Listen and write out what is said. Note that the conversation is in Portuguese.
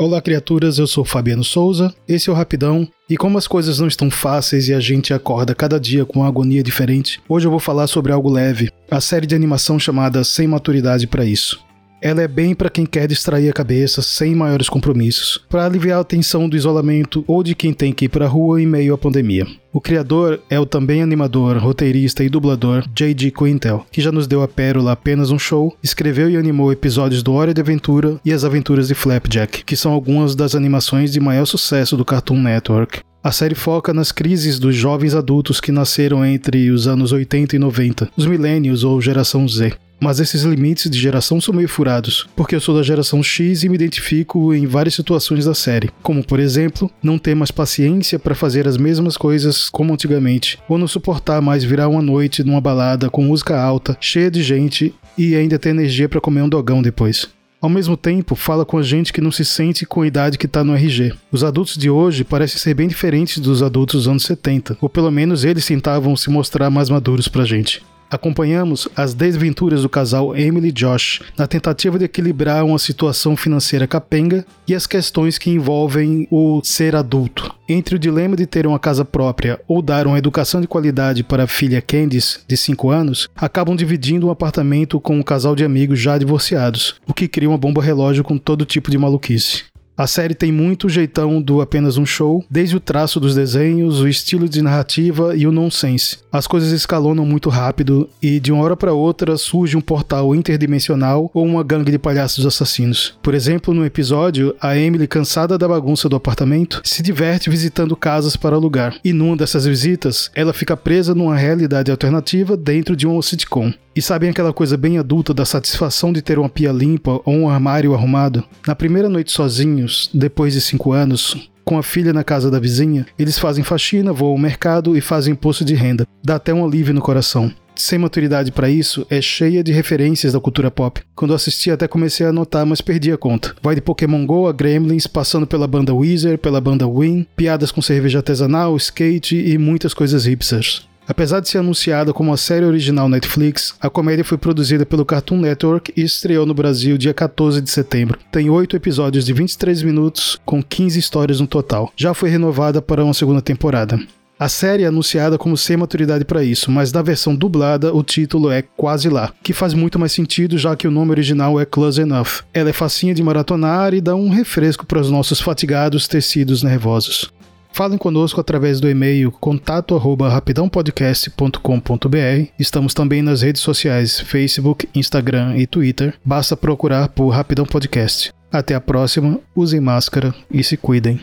Olá, criaturas, eu sou Fabiano Souza, esse é o Rapidão, e como as coisas não estão fáceis e a gente acorda cada dia com uma agonia diferente, hoje eu vou falar sobre algo leve, a série de animação chamada Sem Maturidade para Isso. Ela é bem para quem quer distrair a cabeça sem maiores compromissos, para aliviar a tensão do isolamento ou de quem tem que ir para a rua em meio à pandemia. O criador é o também animador, roteirista e dublador J.D. Quintel, que já nos deu a pérola apenas um show, escreveu e animou episódios do Hora de Aventura e As Aventuras de Flapjack, que são algumas das animações de maior sucesso do Cartoon Network. A série foca nas crises dos jovens adultos que nasceram entre os anos 80 e 90, os millennials ou geração Z. Mas esses limites de geração são meio furados, porque eu sou da geração X e me identifico em várias situações da série, como por exemplo, não ter mais paciência para fazer as mesmas coisas como antigamente, ou não suportar mais virar uma noite numa balada com música alta, cheia de gente e ainda ter energia para comer um dogão depois. Ao mesmo tempo, fala com a gente que não se sente com a idade que está no RG. Os adultos de hoje parecem ser bem diferentes dos adultos dos anos 70, ou pelo menos eles tentavam se mostrar mais maduros pra gente acompanhamos as desventuras do casal Emily e Josh na tentativa de equilibrar uma situação financeira capenga e as questões que envolvem o ser adulto. Entre o dilema de ter uma casa própria ou dar uma educação de qualidade para a filha Candice, de 5 anos, acabam dividindo um apartamento com um casal de amigos já divorciados, o que cria uma bomba relógio com todo tipo de maluquice. A série tem muito jeitão do apenas um show, desde o traço dos desenhos, o estilo de narrativa e o nonsense. As coisas escalonam muito rápido e de uma hora para outra surge um portal interdimensional ou uma gangue de palhaços assassinos. Por exemplo, no episódio, a Emily, cansada da bagunça do apartamento, se diverte visitando casas para alugar. E numa dessas visitas, ela fica presa numa realidade alternativa dentro de um sitcom. E sabem aquela coisa bem adulta da satisfação de ter uma pia limpa ou um armário arrumado? Na primeira noite sozinhos, depois de cinco anos, com a filha na casa da vizinha, eles fazem faxina, vão ao mercado e fazem imposto de renda. Dá até um alívio no coração. Sem maturidade para isso, é cheia de referências da cultura pop. Quando assisti até comecei a notar, mas perdi a conta. Vai de Pokémon GO a Gremlins, passando pela banda Weezer, pela banda Win, piadas com cerveja artesanal, skate e muitas coisas hipsters. Apesar de ser anunciada como uma série original Netflix, a comédia foi produzida pelo Cartoon Network e estreou no Brasil dia 14 de setembro. Tem oito episódios de 23 minutos, com 15 histórias no total. Já foi renovada para uma segunda temporada. A série é anunciada como sem maturidade para isso, mas na versão dublada o título é Quase Lá, que faz muito mais sentido já que o nome original é Close Enough. Ela é facinha de maratonar e dá um refresco para os nossos fatigados tecidos nervosos. Falem conosco através do e-mail contato@rapidãopodcast.com.br. Estamos também nas redes sociais Facebook, Instagram e Twitter. Basta procurar por Rapidão Podcast. Até a próxima, usem máscara e se cuidem.